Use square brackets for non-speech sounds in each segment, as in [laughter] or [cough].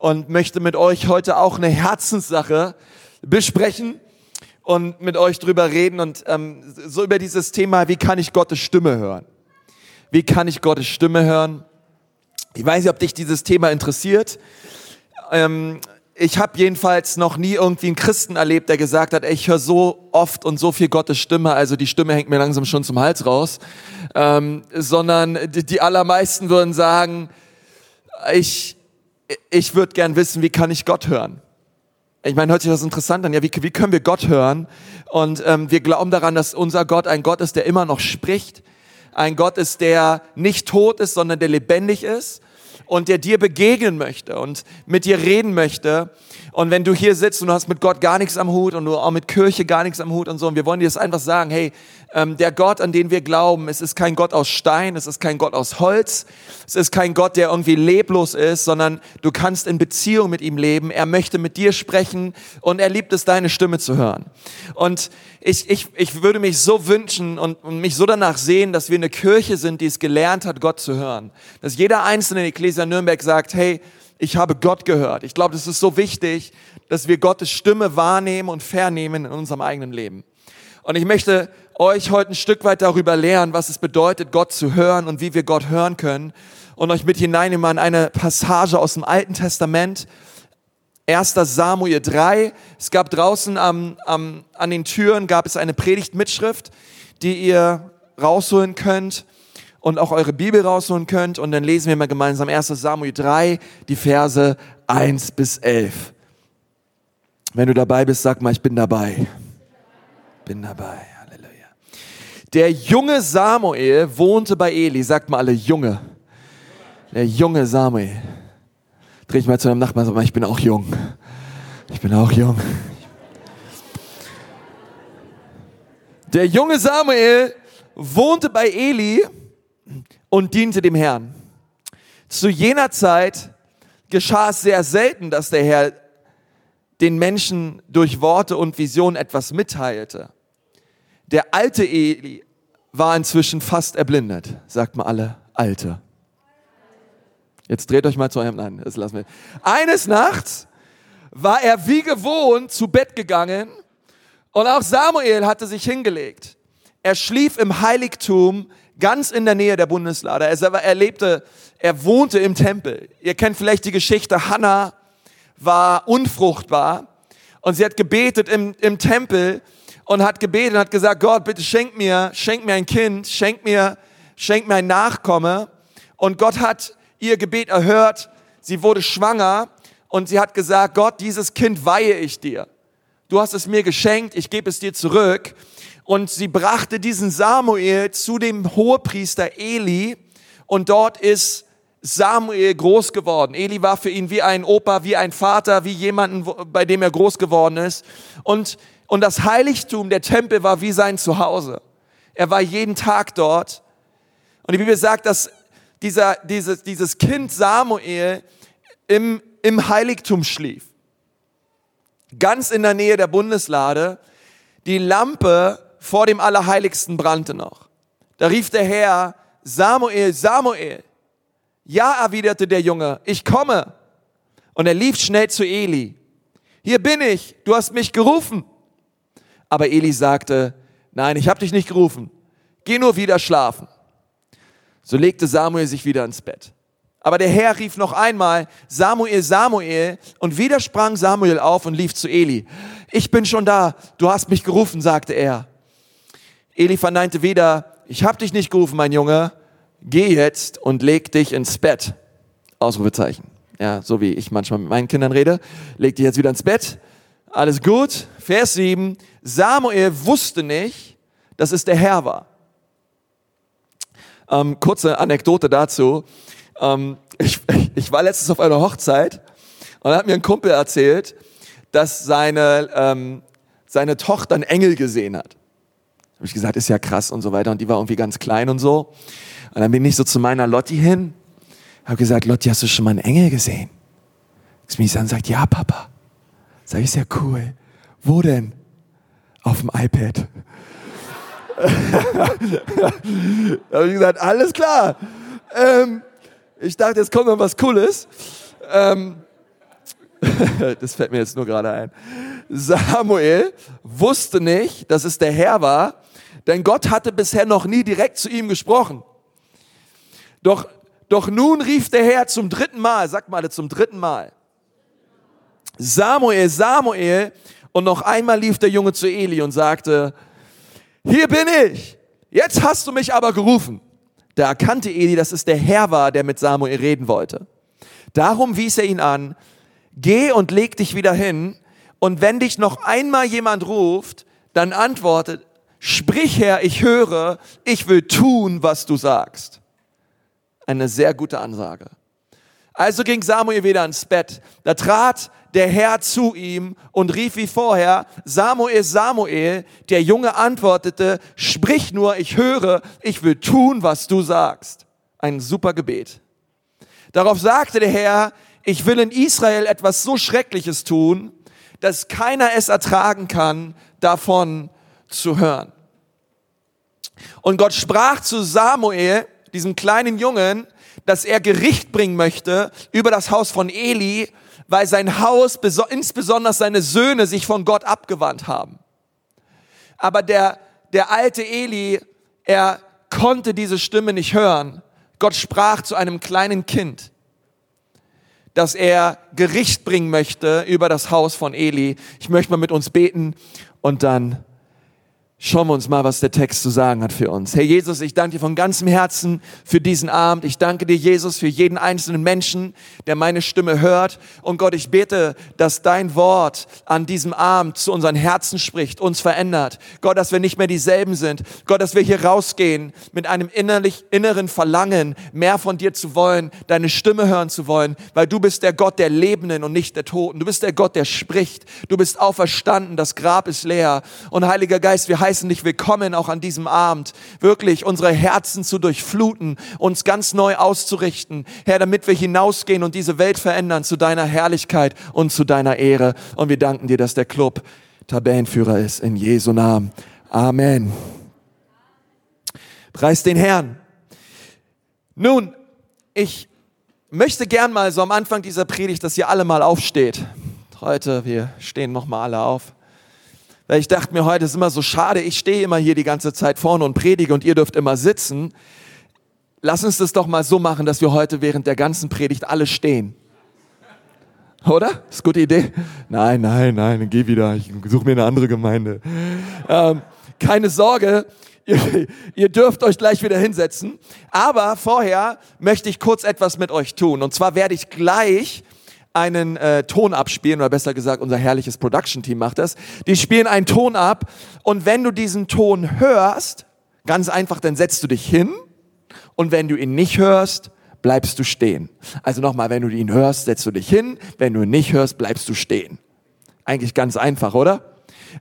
und möchte mit euch heute auch eine Herzenssache besprechen und mit euch drüber reden und ähm, so über dieses Thema, wie kann ich Gottes Stimme hören? Wie kann ich Gottes Stimme hören? Ich weiß nicht, ob dich dieses Thema interessiert. Ähm, ich habe jedenfalls noch nie irgendwie einen Christen erlebt, der gesagt hat, ey, ich höre so oft und so viel Gottes Stimme, also die Stimme hängt mir langsam schon zum Hals raus, ähm, sondern die, die allermeisten würden sagen, ich, ich würde gern wissen, wie kann ich Gott hören? Ich meine, hört sich das interessant an. Ja, wie, wie können wir Gott hören? Und ähm, wir glauben daran, dass unser Gott ein Gott ist, der immer noch spricht. Ein Gott ist, der nicht tot ist, sondern der lebendig ist und der dir begegnen möchte und mit dir reden möchte. Und wenn du hier sitzt und du hast mit Gott gar nichts am Hut und du auch mit Kirche gar nichts am Hut und so, und wir wollen dir das einfach sagen, hey, ähm, der Gott, an den wir glauben, es ist kein Gott aus Stein, es ist kein Gott aus Holz, es ist kein Gott, der irgendwie leblos ist, sondern du kannst in Beziehung mit ihm leben. Er möchte mit dir sprechen und er liebt es, deine Stimme zu hören. Und ich, ich, ich würde mich so wünschen und, und mich so danach sehen, dass wir eine Kirche sind, die es gelernt hat, Gott zu hören. Dass jeder Einzelne in Ecclesia Nürnberg sagt, hey, ich habe Gott gehört. Ich glaube, das ist so wichtig, dass wir Gottes Stimme wahrnehmen und vernehmen in unserem eigenen Leben. Und ich möchte euch heute ein Stück weit darüber lernen, was es bedeutet, Gott zu hören und wie wir Gott hören können. Und euch mit hineinnehmen an eine Passage aus dem Alten Testament. 1. Samuel 3. Es gab draußen am, am, an den Türen gab es eine Predigtmitschrift, die ihr rausholen könnt und auch eure Bibel rausholen könnt. Und dann lesen wir mal gemeinsam 1 Samuel 3, die Verse 1 bis 11. Wenn du dabei bist, sag mal, ich bin dabei. Bin dabei. Halleluja. Der junge Samuel wohnte bei Eli. Sagt mal alle Junge. Der junge Samuel. Dreh ich mal zu deinem Nachbarn sag mal, ich bin auch jung. Ich bin auch jung. Der junge Samuel wohnte bei Eli und diente dem Herrn. Zu jener Zeit geschah es sehr selten, dass der Herr den Menschen durch Worte und Visionen etwas mitteilte. Der alte Eli war inzwischen fast erblindet. Sagt mal alle, alte. Jetzt dreht euch mal zu eurem, nein, das lassen wir. Eines Nachts war er wie gewohnt zu Bett gegangen und auch Samuel hatte sich hingelegt. Er schlief im Heiligtum ganz in der Nähe der Bundeslade. Er, lebte, er wohnte im Tempel. Ihr kennt vielleicht die Geschichte, Hannah war unfruchtbar und sie hat gebetet im, im Tempel und hat gebetet und hat gesagt, Gott, bitte schenk mir, schenk mir ein Kind, schenk mir, schenk mir ein Nachkomme. Und Gott hat ihr Gebet erhört. Sie wurde schwanger und sie hat gesagt, Gott, dieses Kind weihe ich dir. Du hast es mir geschenkt, ich gebe es dir zurück. Und sie brachte diesen Samuel zu dem Hohepriester Eli und dort ist Samuel groß geworden. Eli war für ihn wie ein Opa, wie ein Vater, wie jemanden, bei dem er groß geworden ist. Und, und das Heiligtum, der Tempel war wie sein Zuhause. Er war jeden Tag dort. Und die Bibel sagt, dass dieser, dieses, dieses Kind Samuel im, im Heiligtum schlief. Ganz in der Nähe der Bundeslade. Die Lampe vor dem Allerheiligsten brannte noch. Da rief der Herr, Samuel, Samuel. Ja, erwiderte der Junge, ich komme. Und er lief schnell zu Eli. Hier bin ich, du hast mich gerufen. Aber Eli sagte, nein, ich habe dich nicht gerufen. Geh nur wieder schlafen. So legte Samuel sich wieder ins Bett. Aber der Herr rief noch einmal, Samuel, Samuel, und wieder sprang Samuel auf und lief zu Eli. Ich bin schon da, du hast mich gerufen, sagte er. Eli verneinte wieder, ich habe dich nicht gerufen, mein Junge, geh jetzt und leg dich ins Bett. Ausrufezeichen. Ja, so wie ich manchmal mit meinen Kindern rede. Leg dich jetzt wieder ins Bett. Alles gut. Vers 7. Samuel wusste nicht, dass es der Herr war. Ähm, kurze Anekdote dazu. Ähm, ich, ich war letztens auf einer Hochzeit und hat mir ein Kumpel erzählt, dass seine, ähm, seine Tochter einen Engel gesehen hat habe ich gesagt, ist ja krass und so weiter. Und die war irgendwie ganz klein und so. Und dann bin ich so zu meiner Lotti hin, habe gesagt, Lotti, hast du schon mal einen Engel gesehen? Xmisan sagt, ja, Papa. Sag ich, ist ja cool. Wo denn? Auf dem iPad. [laughs] da habe ich gesagt, alles klar. Ähm, ich dachte, jetzt kommt noch was Cooles. Ähm, [laughs] das fällt mir jetzt nur gerade ein. Samuel wusste nicht, dass es der Herr war, denn Gott hatte bisher noch nie direkt zu ihm gesprochen. Doch, doch nun rief der Herr zum dritten Mal, sag mal zum dritten Mal, Samuel, Samuel, und noch einmal lief der Junge zu Eli und sagte, hier bin ich, jetzt hast du mich aber gerufen. Da erkannte Eli, dass es der Herr war, der mit Samuel reden wollte. Darum wies er ihn an, geh und leg dich wieder hin, und wenn dich noch einmal jemand ruft, dann antwortet, sprich Herr, ich höre, ich will tun, was du sagst. Eine sehr gute Ansage. Also ging Samuel wieder ins Bett. Da trat der Herr zu ihm und rief wie vorher, Samuel, Samuel. Der Junge antwortete, sprich nur, ich höre, ich will tun, was du sagst. Ein super Gebet. Darauf sagte der Herr, ich will in Israel etwas so Schreckliches tun, dass keiner es ertragen kann, davon zu hören. Und Gott sprach zu Samuel, diesem kleinen Jungen, dass er Gericht bringen möchte über das Haus von Eli, weil sein Haus, insbesondere seine Söhne, sich von Gott abgewandt haben. Aber der, der alte Eli, er konnte diese Stimme nicht hören. Gott sprach zu einem kleinen Kind, dass er Gericht bringen möchte über das Haus von Eli. Ich möchte mal mit uns beten und dann Schauen wir uns mal, was der Text zu sagen hat für uns. Herr Jesus, ich danke dir von ganzem Herzen für diesen Abend. Ich danke dir, Jesus, für jeden einzelnen Menschen, der meine Stimme hört. Und Gott, ich bete, dass dein Wort an diesem Abend zu unseren Herzen spricht, uns verändert. Gott, dass wir nicht mehr dieselben sind. Gott, dass wir hier rausgehen mit einem innerlich, inneren Verlangen, mehr von dir zu wollen, deine Stimme hören zu wollen, weil du bist der Gott der Lebenden und nicht der Toten. Du bist der Gott, der spricht. Du bist auferstanden. Das Grab ist leer. Und Heiliger Geist, wir heißen dich willkommen auch an diesem Abend, wirklich unsere Herzen zu durchfluten, uns ganz neu auszurichten, Herr, damit wir hinausgehen und diese Welt verändern zu deiner Herrlichkeit und zu deiner Ehre. Und wir danken dir, dass der Club Tabellenführer ist, in Jesu Namen. Amen. Preis den Herrn. Nun, ich möchte gern mal so am Anfang dieser Predigt, dass ihr alle mal aufsteht. Heute, wir stehen noch mal alle auf. Ich dachte mir heute, ist immer so schade, ich stehe immer hier die ganze Zeit vorne und predige und ihr dürft immer sitzen. Lass uns das doch mal so machen, dass wir heute während der ganzen Predigt alle stehen. Oder? Ist gute Idee? Nein, nein, nein, geh wieder. Ich suche mir eine andere Gemeinde. Ähm, keine Sorge, [laughs] ihr, ihr dürft euch gleich wieder hinsetzen. Aber vorher möchte ich kurz etwas mit euch tun. Und zwar werde ich gleich einen äh, Ton abspielen, oder besser gesagt, unser herrliches Production-Team macht das. Die spielen einen Ton ab und wenn du diesen Ton hörst, ganz einfach, dann setzt du dich hin und wenn du ihn nicht hörst, bleibst du stehen. Also nochmal, wenn du ihn hörst, setzt du dich hin, wenn du ihn nicht hörst, bleibst du stehen. Eigentlich ganz einfach, oder?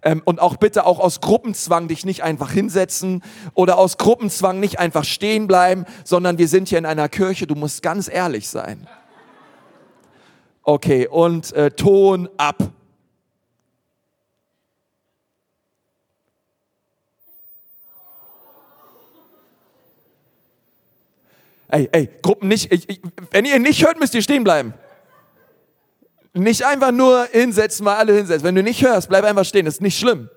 Ähm, und auch bitte auch aus Gruppenzwang dich nicht einfach hinsetzen oder aus Gruppenzwang nicht einfach stehen bleiben, sondern wir sind hier in einer Kirche, du musst ganz ehrlich sein. Okay, und äh, Ton ab. Ey, ey, Gruppen nicht, ich, ich, wenn ihr nicht hört, müsst ihr stehen bleiben. Nicht einfach nur hinsetzen, mal alle hinsetzen. Wenn du nicht hörst, bleib einfach stehen, das ist nicht schlimm.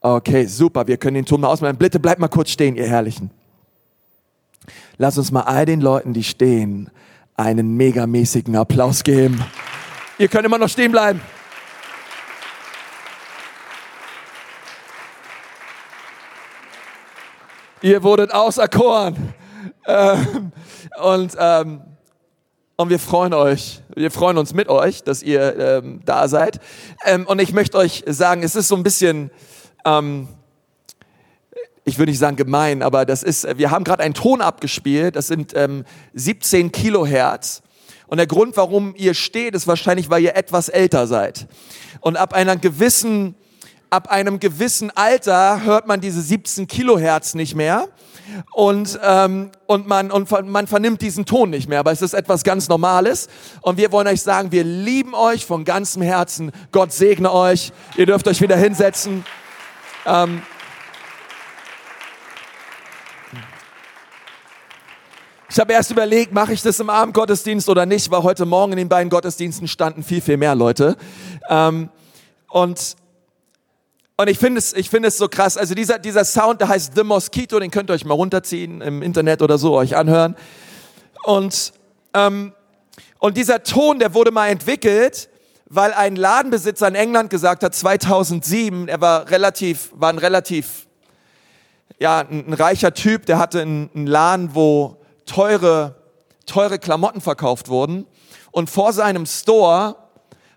Okay, super, wir können den Ton mal ausmachen. Bitte bleibt mal kurz stehen, ihr Herrlichen. Lass uns mal all den Leuten, die stehen, einen megamäßigen Applaus geben. Ihr könnt immer noch stehen bleiben. Ihr wurdet auserkoren. Ähm, und, ähm, und wir freuen euch, wir freuen uns mit euch, dass ihr ähm, da seid. Ähm, und ich möchte euch sagen, es ist so ein bisschen, ähm, ich würde nicht sagen gemein, aber das ist, wir haben gerade einen Ton abgespielt, das sind ähm, 17 Kilohertz. Und der Grund, warum ihr steht, ist wahrscheinlich, weil ihr etwas älter seid. Und ab einer gewissen, ab einem gewissen Alter hört man diese 17 Kilohertz nicht mehr. Und, ähm, und, man, und man vernimmt diesen Ton nicht mehr, aber es ist etwas ganz Normales. Und wir wollen euch sagen, wir lieben euch von ganzem Herzen. Gott segne euch. Ihr dürft euch wieder hinsetzen. Ähm, Ich habe erst überlegt, mache ich das im Abendgottesdienst oder nicht, weil heute Morgen in den beiden Gottesdiensten standen viel, viel mehr Leute. Ähm, und und ich finde es, ich finde es so krass. Also dieser, dieser Sound, der heißt The Mosquito, den könnt ihr euch mal runterziehen im Internet oder so, euch anhören. Und, ähm, und dieser Ton, der wurde mal entwickelt, weil ein Ladenbesitzer in England gesagt hat, 2007, er war relativ, war ein relativ, ja, ein, ein reicher Typ, der hatte einen, einen Laden, wo teure, teure Klamotten verkauft wurden. Und vor seinem Store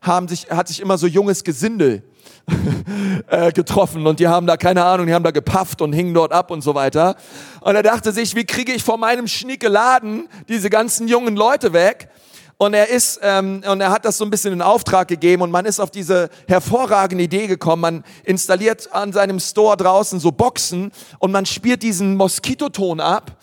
haben sich, hat sich immer so junges Gesindel [laughs] äh, getroffen und die haben da, keine Ahnung, die haben da gepafft und hingen dort ab und so weiter. Und er dachte sich, wie kriege ich vor meinem schnieke Laden diese ganzen jungen Leute weg? Und er ist ähm, und er hat das so ein bisschen in Auftrag gegeben und man ist auf diese hervorragende Idee gekommen. Man installiert an seinem Store draußen so Boxen und man spielt diesen Moskitoton ab,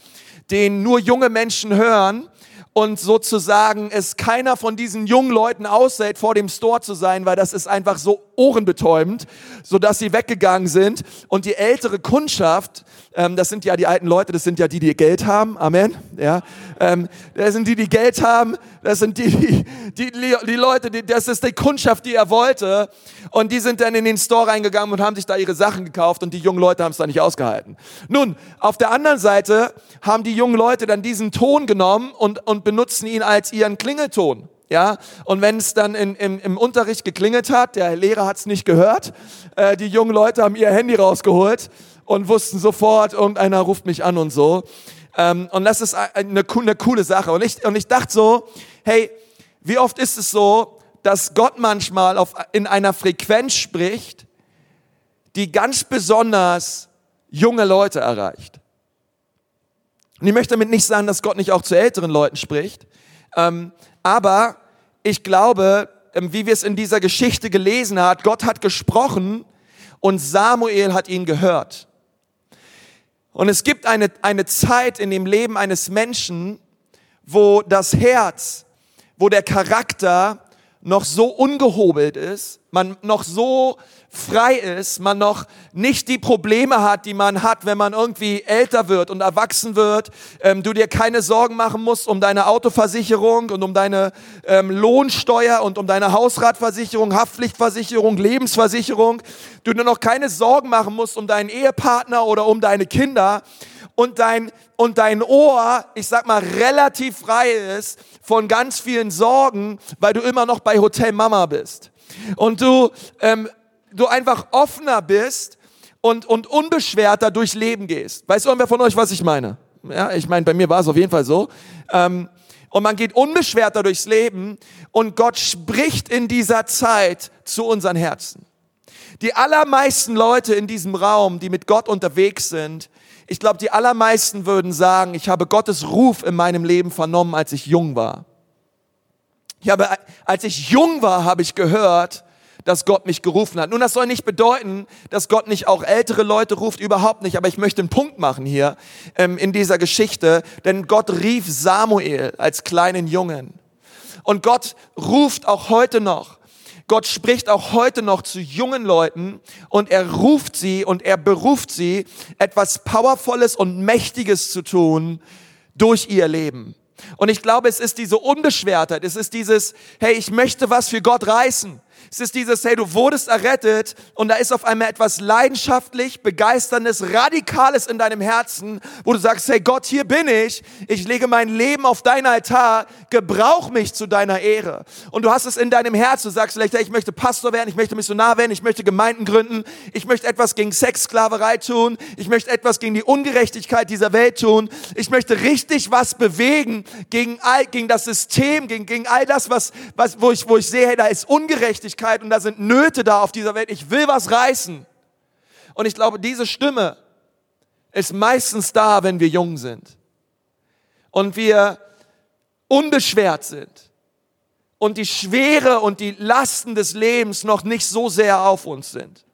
den nur junge Menschen hören und sozusagen es keiner von diesen jungen Leuten aushält, vor dem Store zu sein, weil das ist einfach so ohrenbetäubend, so dass sie weggegangen sind. Und die ältere Kundschaft, ähm, das sind ja die alten Leute, das sind ja die, die Geld haben, Amen, ja, ähm, das sind die, die Geld haben, das sind die, die, die, die Leute, die, das ist die Kundschaft, die er wollte. Und die sind dann in den Store reingegangen und haben sich da ihre Sachen gekauft und die jungen Leute haben es da nicht ausgehalten. Nun, auf der anderen Seite haben die jungen Leute dann diesen Ton genommen und, und benutzen ihn als ihren Klingelton. Ja, und wenn es dann in, im, im Unterricht geklingelt hat, der Lehrer hat es nicht gehört, äh, die jungen Leute haben ihr Handy rausgeholt und wussten sofort, irgendeiner ruft mich an und so. Ähm, und das ist eine, eine coole Sache. Und ich, und ich dachte so, hey, wie oft ist es so, dass Gott manchmal auf, in einer Frequenz spricht, die ganz besonders junge Leute erreicht. Und ich möchte damit nicht sagen, dass Gott nicht auch zu älteren Leuten spricht. Ähm, aber ich glaube, ähm, wie wir es in dieser Geschichte gelesen hat, Gott hat gesprochen und Samuel hat ihn gehört. Und es gibt eine, eine Zeit in dem Leben eines Menschen, wo das Herz, wo der Charakter noch so ungehobelt ist, man noch so frei ist, man noch nicht die Probleme hat, die man hat, wenn man irgendwie älter wird und erwachsen wird, ähm, du dir keine Sorgen machen musst um deine Autoversicherung und um deine ähm, Lohnsteuer und um deine Hausratversicherung, Haftpflichtversicherung, Lebensversicherung, du dir noch keine Sorgen machen musst um deinen Ehepartner oder um deine Kinder und dein, und dein Ohr, ich sag mal, relativ frei ist von ganz vielen Sorgen, weil du immer noch bei Hotel Mama bist. Und du ähm, du einfach offener bist und, und unbeschwerter durchs Leben gehst. Weiß irgendwer von euch, was ich meine? Ja, ich meine, bei mir war es auf jeden Fall so. Ähm, und man geht unbeschwerter durchs Leben und Gott spricht in dieser Zeit zu unseren Herzen. Die allermeisten Leute in diesem Raum, die mit Gott unterwegs sind, ich glaube, die allermeisten würden sagen, ich habe Gottes Ruf in meinem Leben vernommen, als ich jung war. Ich habe, als ich jung war, habe ich gehört, dass Gott mich gerufen hat. Nun, das soll nicht bedeuten, dass Gott nicht auch ältere Leute ruft, überhaupt nicht. Aber ich möchte einen Punkt machen hier ähm, in dieser Geschichte, denn Gott rief Samuel als kleinen Jungen. Und Gott ruft auch heute noch. Gott spricht auch heute noch zu jungen Leuten und er ruft sie und er beruft sie, etwas Powervolles und Mächtiges zu tun durch ihr Leben. Und ich glaube, es ist diese Unbeschwertheit, es ist dieses, hey, ich möchte was für Gott reißen. Es ist dieses, hey, du wurdest errettet und da ist auf einmal etwas leidenschaftlich, begeisterndes, radikales in deinem Herzen, wo du sagst, hey Gott, hier bin ich, ich lege mein Leben auf dein Altar, gebrauch mich zu deiner Ehre. Und du hast es in deinem Herzen, du sagst vielleicht, hey, ich möchte Pastor werden, ich möchte Missionar werden, ich möchte Gemeinden gründen, ich möchte etwas gegen Sexsklaverei tun, ich möchte etwas gegen die Ungerechtigkeit dieser Welt tun, ich möchte richtig was bewegen gegen, all, gegen das System, gegen, gegen all das, was, was, wo, ich, wo ich sehe, hey, da ist Ungerechtigkeit Ungerechtigkeit und da sind Nöte da auf dieser Welt. Ich will was reißen. Und ich glaube, diese Stimme ist meistens da, wenn wir jung sind und wir unbeschwert sind und die Schwere und die Lasten des Lebens noch nicht so sehr auf uns sind.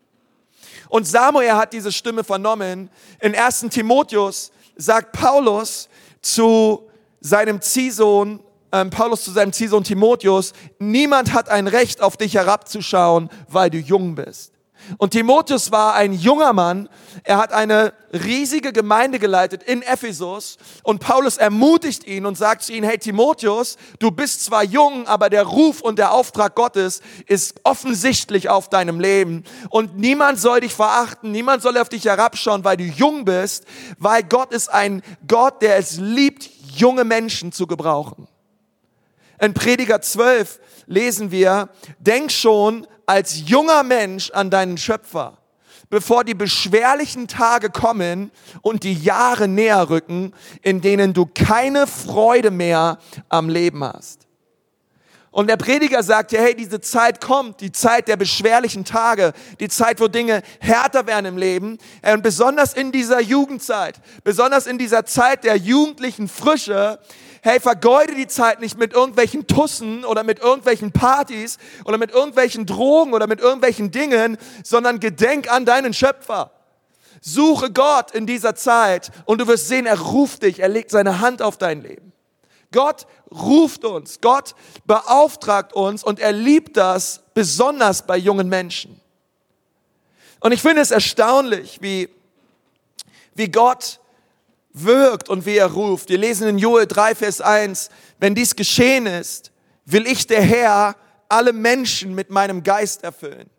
Und Samuel hat diese Stimme vernommen. In 1. Timotheus sagt Paulus zu seinem Ziehsohn ähm, Paulus zu seinem Ziehsohn Timotheus, niemand hat ein Recht auf dich herabzuschauen, weil du jung bist. Und Timotheus war ein junger Mann. Er hat eine riesige Gemeinde geleitet in Ephesus. Und Paulus ermutigt ihn und sagt zu ihm, hey Timotheus, du bist zwar jung, aber der Ruf und der Auftrag Gottes ist offensichtlich auf deinem Leben. Und niemand soll dich verachten, niemand soll auf dich herabschauen, weil du jung bist, weil Gott ist ein Gott, der es liebt, junge Menschen zu gebrauchen. In Prediger 12 lesen wir, denk schon als junger Mensch an deinen Schöpfer, bevor die beschwerlichen Tage kommen und die Jahre näher rücken, in denen du keine Freude mehr am Leben hast. Und der Prediger sagt ja, hey, diese Zeit kommt, die Zeit der beschwerlichen Tage, die Zeit, wo Dinge härter werden im Leben. Und besonders in dieser Jugendzeit, besonders in dieser Zeit der jugendlichen Frische, hey, vergeude die Zeit nicht mit irgendwelchen Tussen oder mit irgendwelchen Partys oder mit irgendwelchen Drogen oder mit irgendwelchen Dingen, sondern gedenk an deinen Schöpfer. Suche Gott in dieser Zeit und du wirst sehen, er ruft dich, er legt seine Hand auf dein Leben. Gott ruft uns, Gott beauftragt uns und er liebt das besonders bei jungen Menschen. Und ich finde es erstaunlich, wie, wie Gott wirkt und wie er ruft. Wir lesen in Joel 3, Vers 1, wenn dies geschehen ist, will ich der Herr alle Menschen mit meinem Geist erfüllen.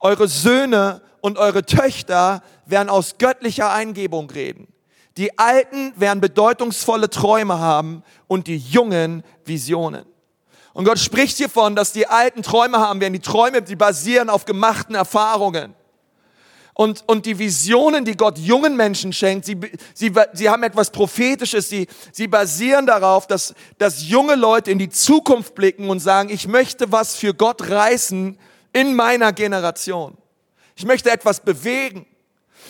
Eure Söhne und eure Töchter werden aus göttlicher Eingebung reden. Die Alten werden bedeutungsvolle Träume haben und die Jungen Visionen. Und Gott spricht hiervon, dass die Alten Träume haben werden. Die Träume, die basieren auf gemachten Erfahrungen. Und, und die Visionen, die Gott jungen Menschen schenkt, sie, sie, sie haben etwas Prophetisches, sie, sie basieren darauf, dass, dass junge Leute in die Zukunft blicken und sagen, ich möchte was für Gott reißen in meiner Generation. Ich möchte etwas bewegen.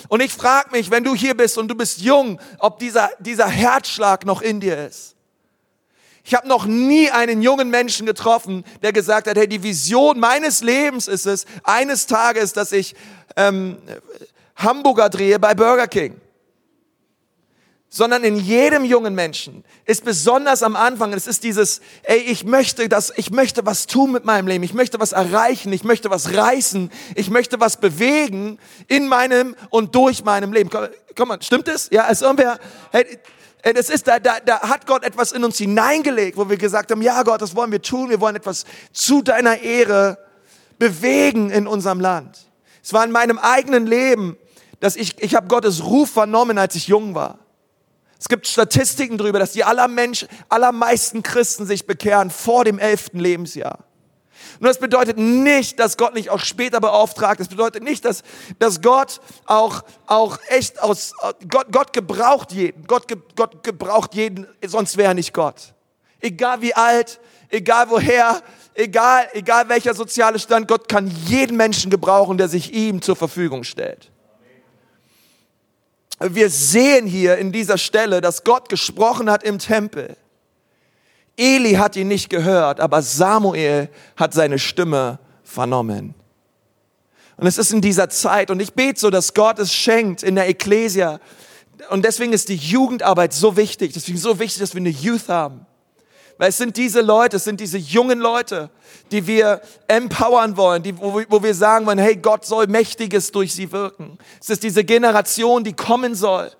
Und ich frage mich, wenn du hier bist und du bist jung, ob dieser, dieser Herzschlag noch in dir ist. Ich habe noch nie einen jungen Menschen getroffen, der gesagt hat, hey, die Vision meines Lebens ist es, eines Tages, dass ich ähm, Hamburger drehe bei Burger King. Sondern in jedem jungen Menschen ist besonders am Anfang, es ist dieses, ey, ich möchte das, ich möchte was tun mit meinem Leben, ich möchte was erreichen, ich möchte was reißen, ich möchte was bewegen in meinem und durch meinem Leben. Komm, komm mal, stimmt es? Ja, als irgendwer, hey, das ist, da, da, da hat Gott etwas in uns hineingelegt, wo wir gesagt haben, ja Gott, das wollen wir tun, wir wollen etwas zu deiner Ehre bewegen in unserem Land. Es war in meinem eigenen Leben, dass ich, ich habe Gottes Ruf vernommen, als ich jung war. Es gibt Statistiken darüber, dass die aller Mensch, allermeisten Christen sich bekehren vor dem elften Lebensjahr. Nur das bedeutet nicht, dass Gott nicht auch später beauftragt. Das bedeutet nicht, dass, dass Gott auch, auch echt aus, Gott, Gott gebraucht jeden. Gott, Gott gebraucht jeden, sonst wäre er nicht Gott. Egal wie alt, egal woher, egal, egal welcher soziale Stand, Gott kann jeden Menschen gebrauchen, der sich ihm zur Verfügung stellt. Wir sehen hier in dieser Stelle, dass Gott gesprochen hat im Tempel. Eli hat ihn nicht gehört, aber Samuel hat seine Stimme vernommen. Und es ist in dieser Zeit, und ich bete so, dass Gott es schenkt in der Ekklesia. Und deswegen ist die Jugendarbeit so wichtig. Deswegen so wichtig, dass wir eine Youth haben. Weil es sind diese Leute, es sind diese jungen Leute, die wir empowern wollen, die, wo, wo wir sagen wollen, hey, Gott soll Mächtiges durch sie wirken. Es ist diese Generation, die kommen soll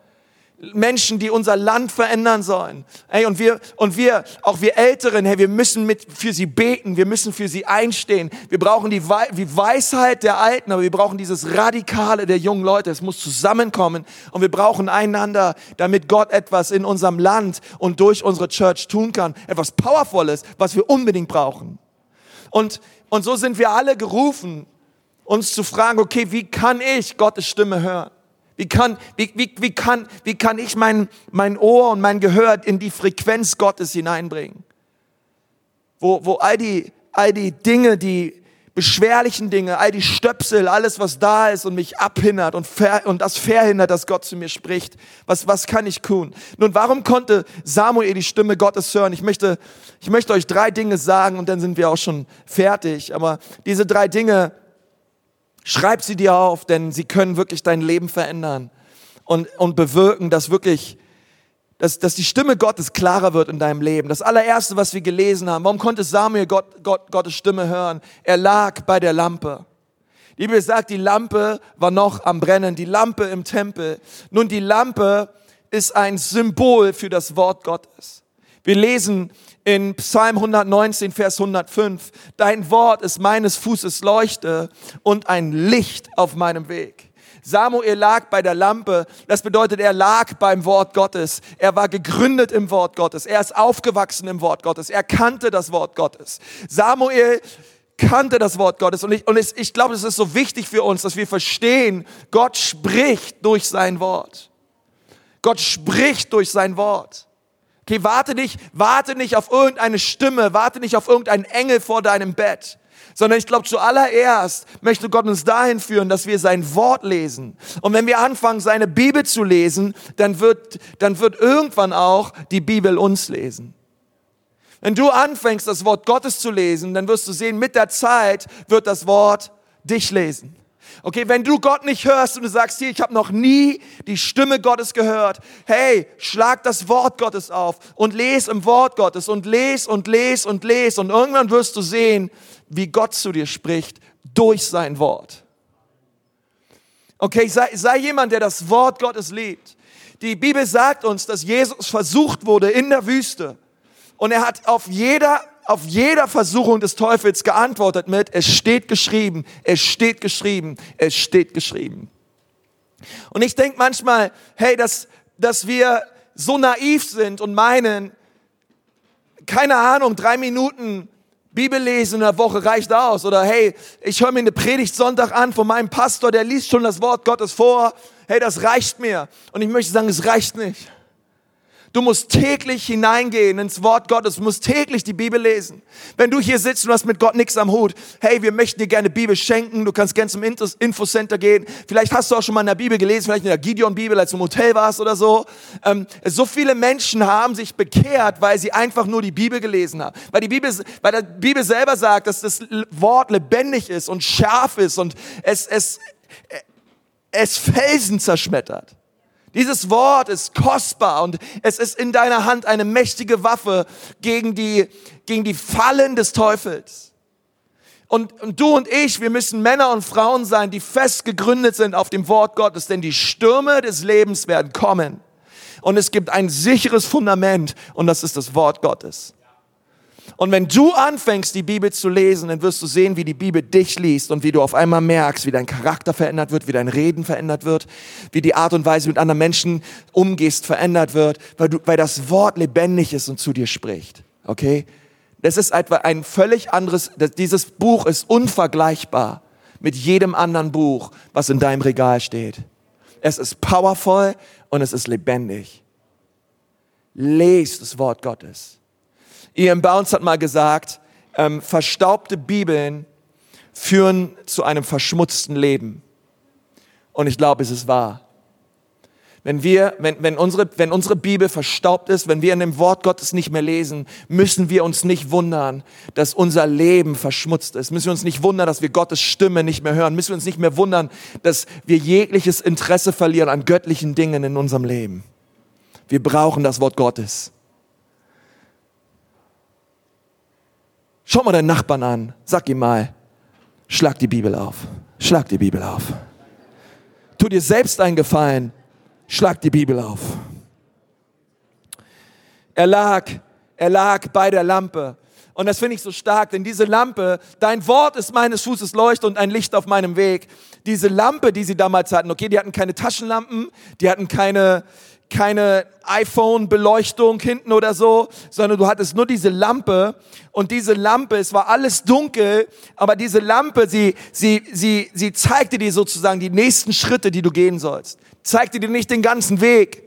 Menschen, die unser Land verändern sollen. Hey, und wir, und wir, auch wir Älteren, hey, wir müssen mit, für sie beten, wir müssen für sie einstehen. Wir brauchen die, We die Weisheit der Alten, aber wir brauchen dieses Radikale der jungen Leute. Es muss zusammenkommen und wir brauchen einander, damit Gott etwas in unserem Land und durch unsere Church tun kann. Etwas Powervolles, was wir unbedingt brauchen. Und, und so sind wir alle gerufen, uns zu fragen, okay, wie kann ich Gottes Stimme hören? Wie kann, wie, wie, wie kann, wie kann ich mein, mein Ohr und mein Gehör in die Frequenz Gottes hineinbringen? Wo, wo all, die, all die Dinge, die beschwerlichen Dinge, all die Stöpsel, alles was da ist und mich abhindert und, ver, und das verhindert, dass Gott zu mir spricht. Was, was kann ich tun? Nun, warum konnte Samuel die Stimme Gottes hören? Ich möchte, ich möchte euch drei Dinge sagen und dann sind wir auch schon fertig. Aber diese drei Dinge, Schreib sie dir auf, denn sie können wirklich dein Leben verändern und, und bewirken, dass wirklich, dass, dass die Stimme Gottes klarer wird in deinem Leben. Das allererste, was wir gelesen haben, warum konnte Samuel Gott, Gott, Gottes Stimme hören? Er lag bei der Lampe. Die Bibel sagt, die Lampe war noch am Brennen, die Lampe im Tempel. Nun, die Lampe ist ein Symbol für das Wort Gottes. Wir lesen in Psalm 119, Vers 105, Dein Wort ist meines Fußes Leuchte und ein Licht auf meinem Weg. Samuel lag bei der Lampe. Das bedeutet, er lag beim Wort Gottes. Er war gegründet im Wort Gottes. Er ist aufgewachsen im Wort Gottes. Er kannte das Wort Gottes. Samuel kannte das Wort Gottes. Und ich, und ich, ich glaube, es ist so wichtig für uns, dass wir verstehen, Gott spricht durch sein Wort. Gott spricht durch sein Wort. Okay, warte nicht, warte nicht auf irgendeine Stimme, warte nicht auf irgendeinen Engel vor deinem Bett, sondern ich glaube, zuallererst möchte Gott uns dahin führen, dass wir sein Wort lesen. Und wenn wir anfangen, seine Bibel zu lesen, dann wird, dann wird irgendwann auch die Bibel uns lesen. Wenn du anfängst, das Wort Gottes zu lesen, dann wirst du sehen, mit der Zeit wird das Wort dich lesen. Okay, wenn du Gott nicht hörst und du sagst, hier, ich habe noch nie die Stimme Gottes gehört, hey, schlag das Wort Gottes auf und lese im Wort Gottes und lese und lese und lese und irgendwann wirst du sehen, wie Gott zu dir spricht durch sein Wort. Okay, sei, sei jemand, der das Wort Gottes liebt. Die Bibel sagt uns, dass Jesus versucht wurde in der Wüste und er hat auf jeder, auf jeder Versuchung des Teufels geantwortet mit, es steht geschrieben, es steht geschrieben, es steht geschrieben. Und ich denke manchmal, hey, dass, dass wir so naiv sind und meinen, keine Ahnung, drei Minuten Bibel lesen in der Woche reicht aus. Oder hey, ich höre mir eine Predigt Sonntag an von meinem Pastor, der liest schon das Wort Gottes vor. Hey, das reicht mir. Und ich möchte sagen, es reicht nicht. Du musst täglich hineingehen ins Wort Gottes, du musst täglich die Bibel lesen. Wenn du hier sitzt und hast mit Gott nichts am Hut, hey, wir möchten dir gerne Bibel schenken, du kannst gerne zum Infocenter gehen. Vielleicht hast du auch schon mal in der Bibel gelesen, vielleicht in der Gideon-Bibel, als du im Hotel warst oder so. Ähm, so viele Menschen haben sich bekehrt, weil sie einfach nur die Bibel gelesen haben. Weil die Bibel, weil die Bibel selber sagt, dass das Wort lebendig ist und scharf ist und es, es, es Felsen zerschmettert. Dieses Wort ist kostbar und es ist in deiner Hand eine mächtige Waffe gegen die, gegen die Fallen des Teufels. Und, und du und ich, wir müssen Männer und Frauen sein, die fest gegründet sind auf dem Wort Gottes, denn die Stürme des Lebens werden kommen. Und es gibt ein sicheres Fundament und das ist das Wort Gottes. Und wenn du anfängst, die Bibel zu lesen, dann wirst du sehen, wie die Bibel dich liest und wie du auf einmal merkst, wie dein Charakter verändert wird, wie dein Reden verändert wird, wie die Art und Weise, mit anderen Menschen umgehst, verändert wird, weil, du, weil das Wort lebendig ist und zu dir spricht. Okay? Das ist etwa ein völlig anderes, dieses Buch ist unvergleichbar mit jedem anderen Buch, was in deinem Regal steht. Es ist powerful und es ist lebendig. Lest das Wort Gottes. Ian Bounce hat mal gesagt, ähm, verstaubte Bibeln führen zu einem verschmutzten Leben. Und ich glaube, es ist wahr. Wenn wir, wenn, wenn unsere, wenn unsere Bibel verstaubt ist, wenn wir in dem Wort Gottes nicht mehr lesen, müssen wir uns nicht wundern, dass unser Leben verschmutzt ist. Müssen wir uns nicht wundern, dass wir Gottes Stimme nicht mehr hören. Müssen wir uns nicht mehr wundern, dass wir jegliches Interesse verlieren an göttlichen Dingen in unserem Leben. Wir brauchen das Wort Gottes. Schau mal deinen Nachbarn an. Sag ihm mal, schlag die Bibel auf. Schlag die Bibel auf. Tu dir selbst einen Gefallen. Schlag die Bibel auf. Er lag, er lag bei der Lampe. Und das finde ich so stark, denn diese Lampe, dein Wort ist meines Fußes Leucht und ein Licht auf meinem Weg. Diese Lampe, die sie damals hatten, okay, die hatten keine Taschenlampen, die hatten keine, keine iPhone-Beleuchtung hinten oder so, sondern du hattest nur diese Lampe und diese Lampe, es war alles dunkel, aber diese Lampe, sie, sie, sie, sie zeigte dir sozusagen die nächsten Schritte, die du gehen sollst. Zeigte dir nicht den ganzen Weg,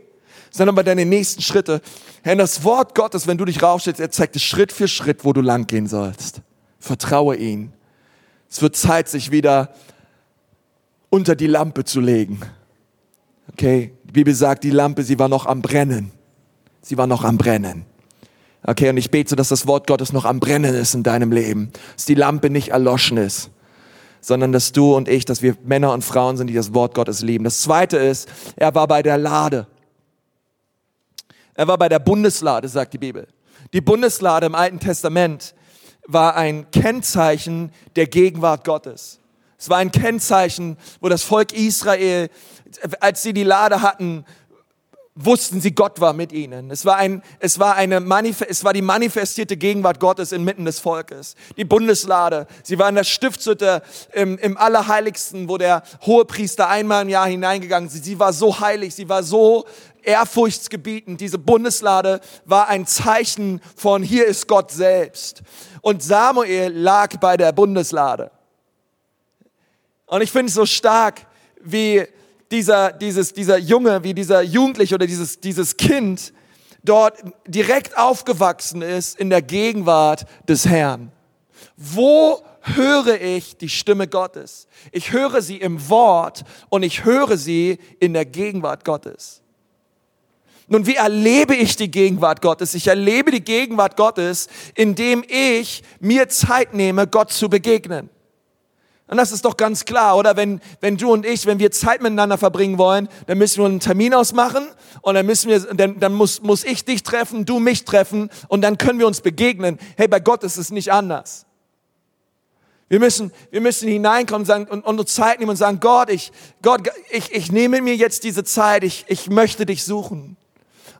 sondern bei deine nächsten Schritte. Herr, das Wort Gottes, wenn du dich raufstellst, er zeigt dir Schritt für Schritt, wo du lang gehen sollst. Vertraue ihn. Es wird Zeit, sich wieder unter die Lampe zu legen. Okay, die Bibel sagt, die Lampe, sie war noch am Brennen. Sie war noch am Brennen. Okay, und ich bete, dass das Wort Gottes noch am Brennen ist in deinem Leben. Dass die Lampe nicht erloschen ist, sondern dass du und ich, dass wir Männer und Frauen sind, die das Wort Gottes lieben. Das zweite ist, er war bei der Lade. Er war bei der Bundeslade, sagt die Bibel. Die Bundeslade im Alten Testament war ein Kennzeichen der Gegenwart Gottes. Es war ein Kennzeichen, wo das Volk Israel, als sie die Lade hatten, wussten sie, Gott war mit ihnen. Es war, ein, es, war eine Manif es war die manifestierte Gegenwart Gottes inmitten des Volkes. Die Bundeslade. Sie war in der Stiftshütte im, im Allerheiligsten, wo der Hohepriester einmal im Jahr hineingegangen ist. Sie war so heilig, sie war so ehrfurchtsgebietend. Diese Bundeslade war ein Zeichen von, hier ist Gott selbst. Und Samuel lag bei der Bundeslade. Und ich finde es so stark, wie dieser, dieses, dieser Junge, wie dieser Jugendliche oder dieses, dieses Kind dort direkt aufgewachsen ist in der Gegenwart des Herrn. Wo höre ich die Stimme Gottes? Ich höre sie im Wort und ich höre sie in der Gegenwart Gottes. Nun, wie erlebe ich die Gegenwart Gottes? Ich erlebe die Gegenwart Gottes, indem ich mir Zeit nehme, Gott zu begegnen. Und das ist doch ganz klar, oder? Wenn, wenn du und ich, wenn wir Zeit miteinander verbringen wollen, dann müssen wir einen Termin ausmachen und dann müssen wir, dann, dann muss, muss ich dich treffen, du mich treffen und dann können wir uns begegnen. Hey, bei Gott ist es nicht anders. Wir müssen, wir müssen hineinkommen und, sagen, und, und uns Zeit nehmen und sagen, Gott, ich, Gott, ich, ich nehme mir jetzt diese Zeit, ich, ich möchte dich suchen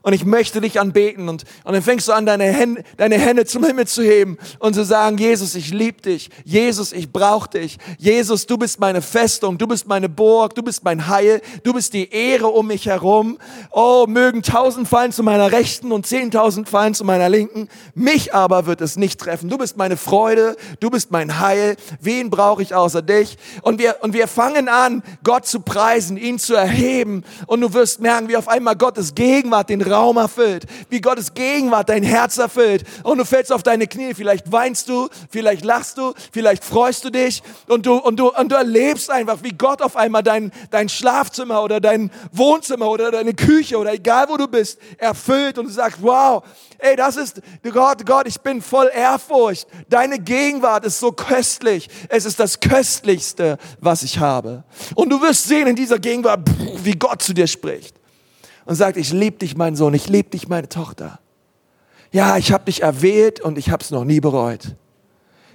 und ich möchte dich anbeten. Und, und dann fängst du an, deine Hände, deine Hände zum Himmel zu heben und zu sagen, Jesus, ich liebe dich. Jesus, ich brauche dich. Jesus, du bist meine Festung, du bist meine Burg, du bist mein Heil, du bist die Ehre um mich herum. Oh, mögen tausend fallen zu meiner Rechten und zehntausend fallen zu meiner Linken. Mich aber wird es nicht treffen. Du bist meine Freude, du bist mein Heil. Wen brauche ich außer dich? Und wir, und wir fangen an, Gott zu preisen, ihn zu erheben. Und du wirst merken, wie auf einmal Gottes Gegenwart den Raum erfüllt, wie Gottes Gegenwart dein Herz erfüllt und du fällst auf deine Knie, vielleicht weinst du, vielleicht lachst du, vielleicht freust du dich und du, und du, und du erlebst einfach, wie Gott auf einmal dein, dein Schlafzimmer oder dein Wohnzimmer oder deine Küche oder egal wo du bist, erfüllt und du sagst, wow, ey, das ist Gott, Gott, ich bin voll Ehrfurcht. Deine Gegenwart ist so köstlich. Es ist das Köstlichste, was ich habe. Und du wirst sehen in dieser Gegenwart, wie Gott zu dir spricht und sagt, ich liebe dich, mein Sohn, ich liebe dich, meine Tochter. Ja, ich habe dich erwählt und ich habe es noch nie bereut.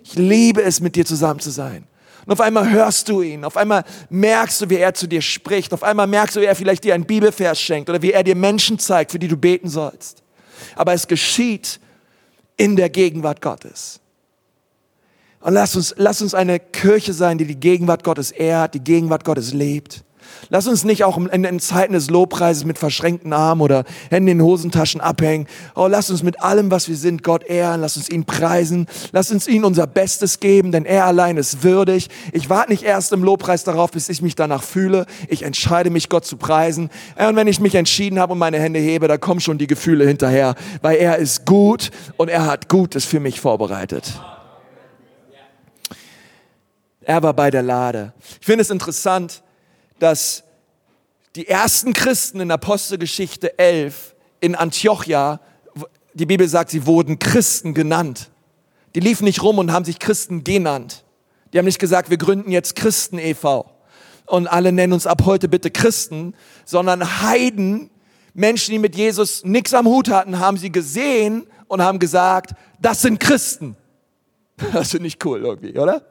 Ich liebe es, mit dir zusammen zu sein. Und auf einmal hörst du ihn, auf einmal merkst du, wie er zu dir spricht, auf einmal merkst du, wie er vielleicht dir einen Bibelvers schenkt oder wie er dir Menschen zeigt, für die du beten sollst. Aber es geschieht in der Gegenwart Gottes. Und lass uns, lass uns eine Kirche sein, die die Gegenwart Gottes ehrt, die Gegenwart Gottes lebt. Lass uns nicht auch in, in Zeiten des Lobpreises mit verschränkten Armen oder Händen in Hosentaschen abhängen. Oh, lass uns mit allem, was wir sind, Gott ehren. Lass uns ihn preisen. Lass uns ihm unser Bestes geben, denn er allein ist würdig. Ich warte nicht erst im Lobpreis darauf, bis ich mich danach fühle. Ich entscheide mich, Gott zu preisen. Und wenn ich mich entschieden habe und meine Hände hebe, da kommen schon die Gefühle hinterher, weil er ist gut und er hat Gutes für mich vorbereitet. Er war bei der Lade. Ich finde es interessant, dass die ersten Christen in Apostelgeschichte 11 in Antiochia, die Bibel sagt, sie wurden Christen genannt. Die liefen nicht rum und haben sich Christen genannt. Die haben nicht gesagt, wir gründen jetzt Christen e.V. und alle nennen uns ab heute bitte Christen, sondern Heiden, Menschen, die mit Jesus nichts am Hut hatten, haben sie gesehen und haben gesagt, das sind Christen. [laughs] Das finde ich cool irgendwie, oder?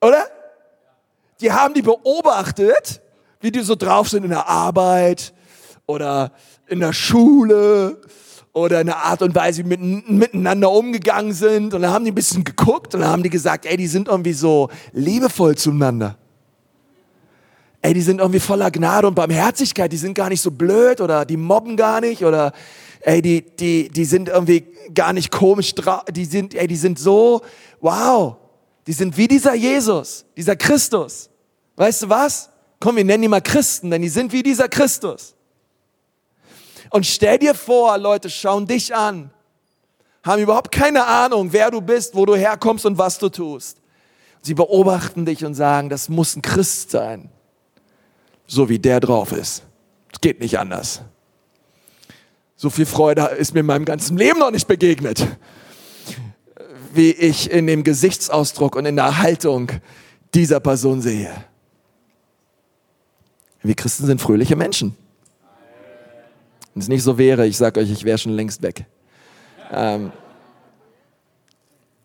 Oder? Die haben die beobachtet, wie die so drauf sind in der Arbeit oder in der Schule oder in der Art und Weise, wie mit, miteinander umgegangen sind. Und dann haben die ein bisschen geguckt und dann haben die gesagt, ey, die sind irgendwie so liebevoll zueinander. Ey, die sind irgendwie voller Gnade und Barmherzigkeit, die sind gar nicht so blöd oder die mobben gar nicht oder ey, die, die, die sind irgendwie gar nicht komisch, die sind, ey, die sind so, wow, die sind wie dieser Jesus, dieser Christus. Weißt du was? Komm, wir nennen die mal Christen, denn die sind wie dieser Christus. Und stell dir vor, Leute schauen dich an, haben überhaupt keine Ahnung, wer du bist, wo du herkommst und was du tust. Sie beobachten dich und sagen, das muss ein Christ sein, so wie der drauf ist. Es geht nicht anders. So viel Freude ist mir in meinem ganzen Leben noch nicht begegnet, wie ich in dem Gesichtsausdruck und in der Haltung dieser Person sehe. Wir Christen sind fröhliche Menschen. Wenn es nicht so wäre, ich sage euch, ich wäre schon längst weg. Ähm,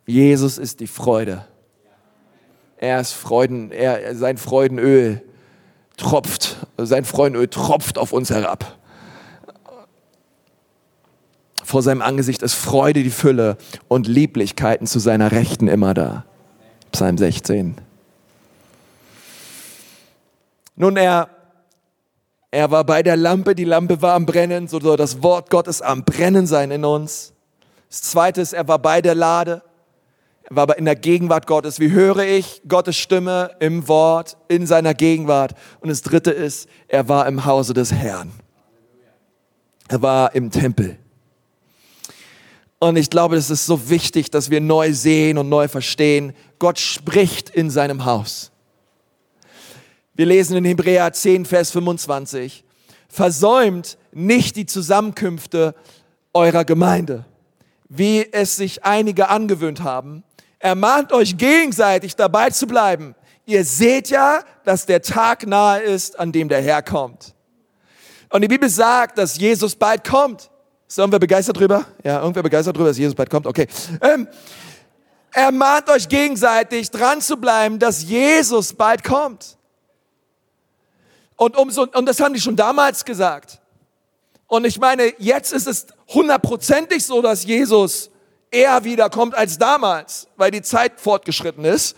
Jesus ist die Freude. Er ist Freuden, er, sein Freudenöl tropft, sein Freudenöl tropft auf uns herab. Vor seinem Angesicht ist Freude die Fülle und Lieblichkeiten zu seiner Rechten immer da. Psalm 16. Nun, er, er war bei der Lampe, die Lampe war am Brennen, so soll das Wort Gottes am Brennen sein in uns. Das zweite ist, er war bei der Lade. Er war aber in der Gegenwart Gottes. Wie höre ich Gottes Stimme im Wort, in seiner Gegenwart? Und das dritte ist, er war im Hause des Herrn. Er war im Tempel. Und ich glaube, es ist so wichtig, dass wir neu sehen und neu verstehen. Gott spricht in seinem Haus. Wir lesen in Hebräer 10, Vers 25. Versäumt nicht die Zusammenkünfte eurer Gemeinde, wie es sich einige angewöhnt haben, ermahnt euch gegenseitig dabei zu bleiben. Ihr seht ja, dass der Tag nahe ist, an dem der Herr kommt. Und die Bibel sagt, dass Jesus bald kommt. Ist irgendwer begeistert drüber? Ja, irgendwer begeistert drüber, dass Jesus bald kommt? Okay. Ähm, ermahnt euch gegenseitig dran zu bleiben, dass Jesus bald kommt. Und, umso, und das haben die schon damals gesagt. Und ich meine, jetzt ist es hundertprozentig so, dass Jesus eher wiederkommt als damals, weil die Zeit fortgeschritten ist.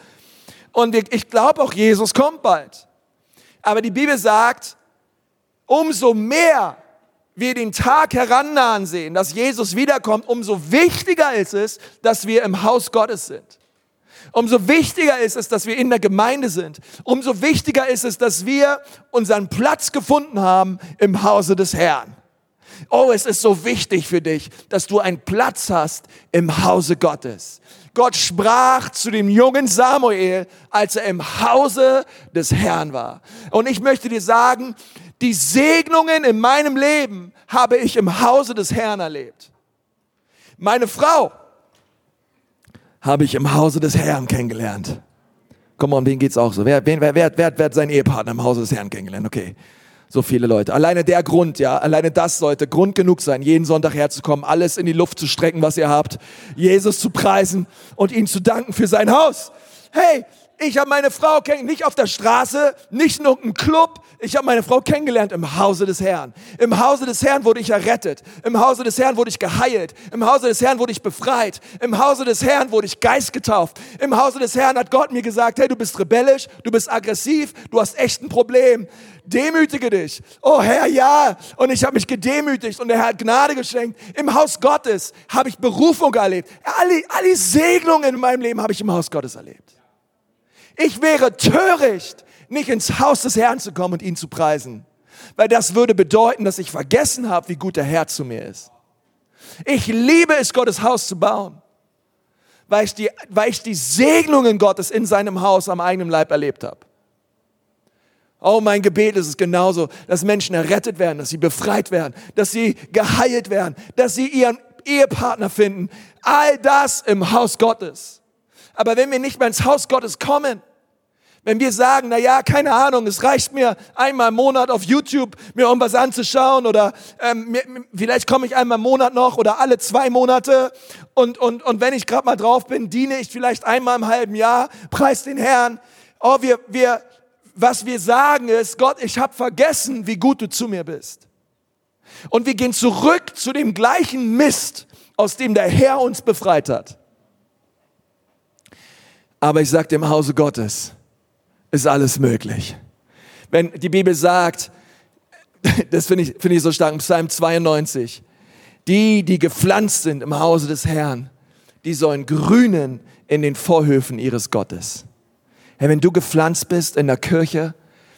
Und ich glaube auch, Jesus kommt bald. Aber die Bibel sagt, umso mehr wir den Tag herannahen sehen, dass Jesus wiederkommt, umso wichtiger ist es, dass wir im Haus Gottes sind. Umso wichtiger ist es, dass wir in der Gemeinde sind. Umso wichtiger ist es, dass wir unseren Platz gefunden haben im Hause des Herrn. Oh, es ist so wichtig für dich, dass du einen Platz hast im Hause Gottes. Gott sprach zu dem jungen Samuel, als er im Hause des Herrn war. Und ich möchte dir sagen, die Segnungen in meinem Leben habe ich im Hause des Herrn erlebt. Meine Frau habe ich im Hause des Herrn kennengelernt. Komm on, wem geht's auch so? Wer, wer, wer, wer, wer hat seinen Ehepartner im Hause des Herrn kennengelernt? Okay. So viele Leute. Alleine der Grund, ja, alleine das sollte Grund genug sein, jeden Sonntag herzukommen, alles in die Luft zu strecken, was ihr habt, Jesus zu preisen und ihn zu danken für sein Haus. Hey, ich habe meine Frau kennengelernt, nicht auf der Straße, nicht in irgendeinem Club. Ich habe meine Frau kennengelernt im Hause des Herrn. Im Hause des Herrn wurde ich errettet. Im Hause des Herrn wurde ich geheilt. Im Hause des Herrn wurde ich befreit. Im Hause des Herrn wurde ich Geist getauft. Im Hause des Herrn hat Gott mir gesagt, hey, du bist rebellisch, du bist aggressiv, du hast echt ein Problem. Demütige dich. Oh Herr, ja. Und ich habe mich gedemütigt und der Herr hat Gnade geschenkt. Im Haus Gottes habe ich Berufung erlebt. Alle, alle Segnungen in meinem Leben habe ich im Haus Gottes erlebt. Ich wäre töricht, nicht ins Haus des Herrn zu kommen und ihn zu preisen. Weil das würde bedeuten, dass ich vergessen habe, wie gut der Herr zu mir ist. Ich liebe es, Gottes Haus zu bauen, weil ich die, weil ich die Segnungen Gottes in seinem Haus am eigenen Leib erlebt habe. Oh, mein Gebet ist es genauso, dass Menschen errettet werden, dass sie befreit werden, dass sie geheilt werden, dass sie ihren Ehepartner finden. All das im Haus Gottes. Aber wenn wir nicht mehr ins Haus Gottes kommen, wenn wir sagen, na ja, keine Ahnung, es reicht mir einmal im Monat auf YouTube mir irgendwas anzuschauen oder ähm, mir, vielleicht komme ich einmal im Monat noch oder alle zwei Monate und, und, und wenn ich gerade mal drauf bin, diene ich vielleicht einmal im halben Jahr, preis den Herrn. Oh, wir, wir, was wir sagen ist, Gott, ich habe vergessen, wie gut du zu mir bist. Und wir gehen zurück zu dem gleichen Mist, aus dem der Herr uns befreit hat. Aber ich sage dem Hause Gottes, ist alles möglich. Wenn die Bibel sagt, [laughs] das finde ich, finde ich so stark, Psalm 92, die, die gepflanzt sind im Hause des Herrn, die sollen grünen in den Vorhöfen ihres Gottes. Hey, wenn du gepflanzt bist in der Kirche,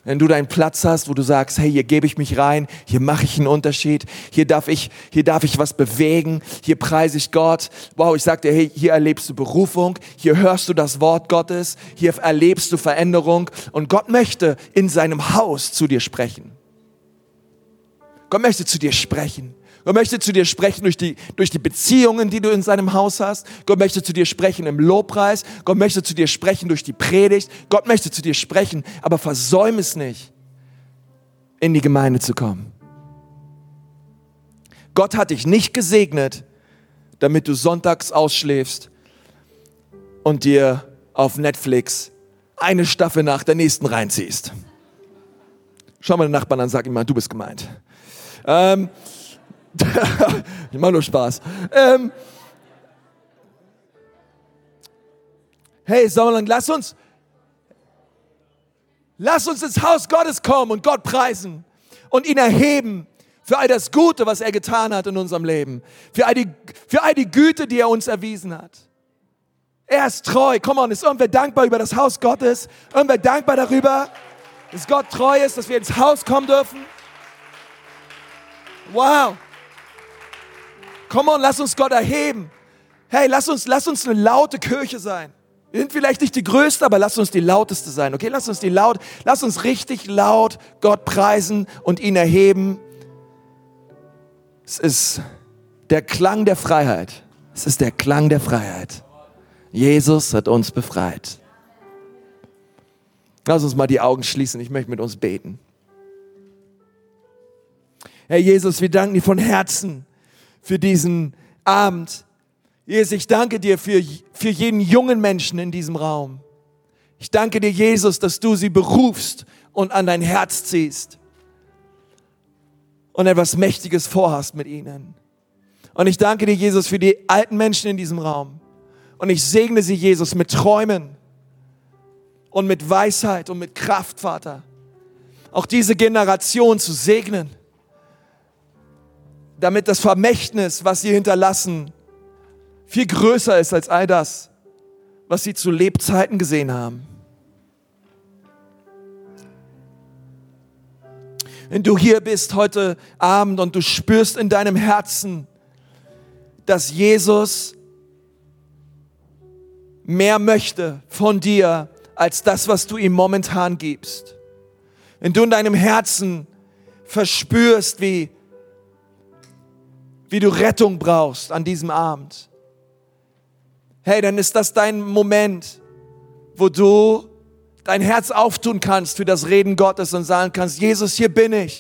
wenn du deinen Platz hast, wo du sagst, hey, hier gebe ich mich rein, hier mache ich einen Unterschied, hier darf ich, hier darf ich was bewegen, hier preise ich Gott. Wow, ich sag dir, hey, hier erlebst du Berufung, hier hörst du das Wort Gottes, hier erlebst du Veränderung und Gott möchte in seinem Haus zu dir sprechen. Gott möchte zu dir sprechen. Gott möchte zu dir sprechen durch die, durch die Beziehungen, die du in seinem Haus hast. Gott möchte zu dir sprechen im Lobpreis. Gott möchte zu dir sprechen durch die Predigt. Gott möchte zu dir sprechen, aber versäum es nicht, in die Gemeinde zu kommen. Gott hat dich nicht gesegnet, damit du sonntags ausschläfst und dir auf Netflix eine Staffel nach der nächsten reinziehst. Schau mal den Nachbarn an, sag ihm mal, du bist gemeint. Ähm, [laughs] ich mach nur Spaß. Ähm, hey, Sauerland, lass uns, lass uns ins Haus Gottes kommen und Gott preisen und ihn erheben für all das Gute, was er getan hat in unserem Leben, für all die, für all die Güte, die er uns erwiesen hat. Er ist treu. Komm on, ist irgendwer dankbar über das Haus Gottes? Irgendwer dankbar darüber, dass Gott treu ist, dass wir ins Haus kommen dürfen? Wow. Komm on, lass uns Gott erheben. Hey, lass uns, lass uns eine laute Kirche sein. Wir sind vielleicht nicht die größte, aber lass uns die lauteste sein. Okay, lass uns die laut, lass uns richtig laut Gott preisen und ihn erheben. Es ist der Klang der Freiheit. Es ist der Klang der Freiheit. Jesus hat uns befreit. Lass uns mal die Augen schließen. Ich möchte mit uns beten. Herr Jesus, wir danken dir von Herzen für diesen Abend. Jesus, ich danke dir für, für jeden jungen Menschen in diesem Raum. Ich danke dir, Jesus, dass du sie berufst und an dein Herz ziehst und etwas Mächtiges vorhast mit ihnen. Und ich danke dir, Jesus, für die alten Menschen in diesem Raum. Und ich segne sie, Jesus, mit Träumen und mit Weisheit und mit Kraft, Vater. Auch diese Generation zu segnen, damit das Vermächtnis, was sie hinterlassen, viel größer ist als all das, was sie zu Lebzeiten gesehen haben. wenn du hier bist heute Abend und du spürst in deinem Herzen, dass Jesus mehr möchte von dir als das, was du ihm momentan gibst. Wenn du in deinem Herzen verspürst, wie, wie du Rettung brauchst an diesem Abend, hey, dann ist das dein Moment, wo du dein Herz auftun kannst für das Reden Gottes und sagen kannst, Jesus, hier bin ich.